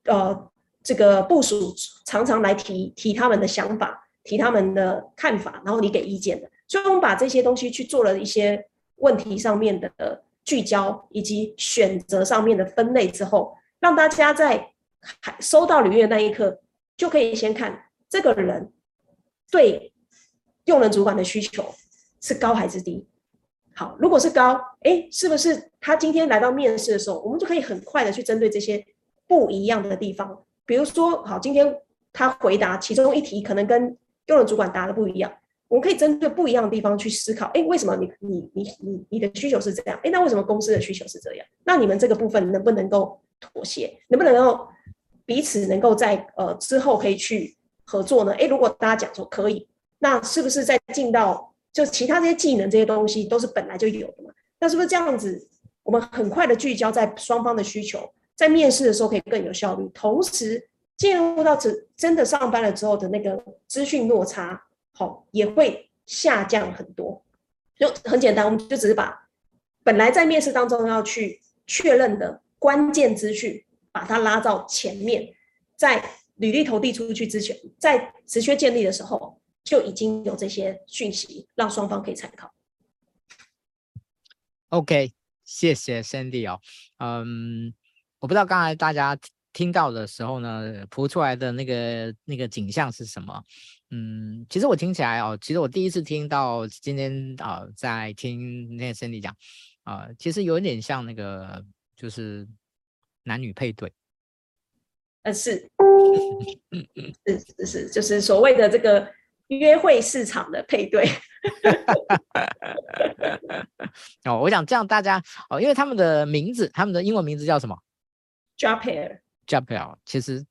呃，这个部署常常来提提他们的想法，提他们的看法，然后你给意见的。所以我们把这些东西去做了一些问题上面的聚焦，以及选择上面的分类之后，让大家在收到履历的那一刻，就可以先看这个人对用人主管的需求。是高还是低？好，如果是高，哎，是不是他今天来到面试的时候，我们就可以很快的去针对这些不一样的地方，比如说，好，今天他回答其中一题可能跟用人主管答的不一样，我们可以针对不一样的地方去思考，哎，为什么你你你你你的需求是这样？哎，那为什么公司的需求是这样？那你们这个部分能不能够妥协？能不能够彼此能够在呃之后可以去合作呢？哎，如果大家讲说可以，那是不是在进到就其他这些技能这些东西都是本来就有的嘛？那是不是这样子？我们很快的聚焦在双方的需求，在面试的时候可以更有效率，同时进入到真真的上班了之后的那个资讯落差，好也会下降很多。就很简单，我们就只是把本来在面试当中要去确认的关键资讯，把它拉到前面，在履历投递出去之前，在职缺建立的时候。就已经有这些讯息，让双方可以参考。OK，谢谢 Sandy 哦。嗯，我不知道刚才大家听到的时候呢，浮出来的那个那个景象是什么？嗯，其实我听起来哦，其实我第一次听到今天啊、呃，在听那个 Sandy 讲啊、呃，其实有点像那个就是男女配对。呃，是，是是是，就是所谓的这个。约会市场的配对 哦，我想这样大家哦，因为他们的名字，他们的英文名字叫什么 job pair，job pair 其实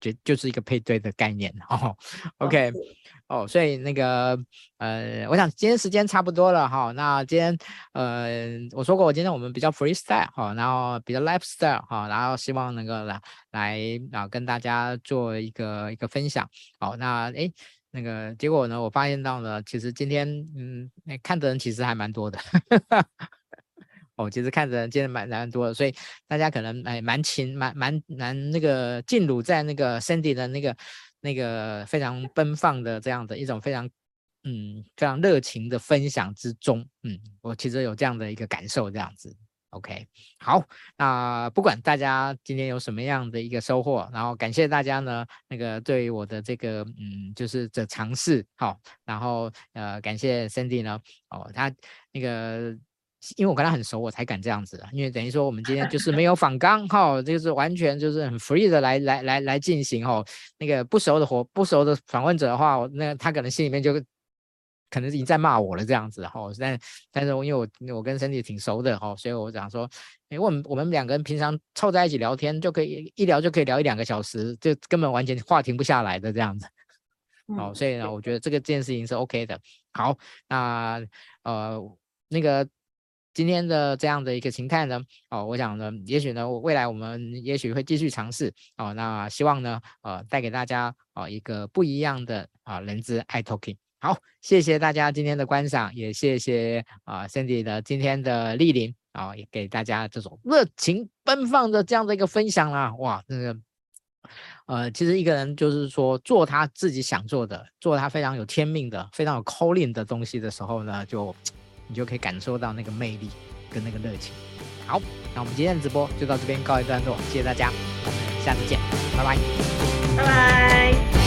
就就是一个配对的概念 哦。OK，哦，所以那个呃，我想今天时间差不多了哈。那今天呃，我说过我今天我们比较 freestyle 哈，然后比较 lifestyle 哈，然后希望能够来来啊跟大家做一个一个分享。好，那诶那个结果呢，我发现到呢，其实今天嗯，看的人其实还蛮多的。哦，其实看着今天蛮蛮多的，所以大家可能哎蛮勤蛮蛮蛮那个进入在那个 Sandy 的那个那个非常奔放的这样的一种非常嗯非常热情的分享之中，嗯，我其实有这样的一个感受，这样子，OK，好，那不管大家今天有什么样的一个收获，然后感谢大家呢那个对我的这个嗯就是这尝试，好，然后呃感谢 Sandy 呢，哦他那个。因为我跟他很熟，我才敢这样子。因为等于说我们今天就是没 有访刚哈，就是完全就是很 free 的来来来来进行哈。那个不熟的活不熟的访问者的话，那他可能心里面就可能已经在骂我了这样子哈。但但是因为我我跟 Sandy 挺熟的哈，所以我想说，因为我们我们两个人平常凑在一起聊天就可以一聊就可以聊一两个小时，就根本完全话停不下来的这样子。哦，所以呢，我觉得这个这件事情是 OK 的。好，那呃那个。今天的这样的一个形态呢，哦，我想呢，也许呢，未来我们也许会继续尝试哦。那希望呢，呃，带给大家哦一个不一样的啊人资 i Talking。好，谢谢大家今天的观赏，也谢谢啊 Sandy 的今天的莅临啊，也给大家这种热情奔放的这样的一个分享啦。哇，那个呃，其实一个人就是说做他自己想做的，做他非常有天命的、非常有 calling 的东西的时候呢，就。你就可以感受到那个魅力跟那个热情。好，那我们今天的直播就到这边告一段落，谢谢大家，我们下次见，拜拜，拜拜。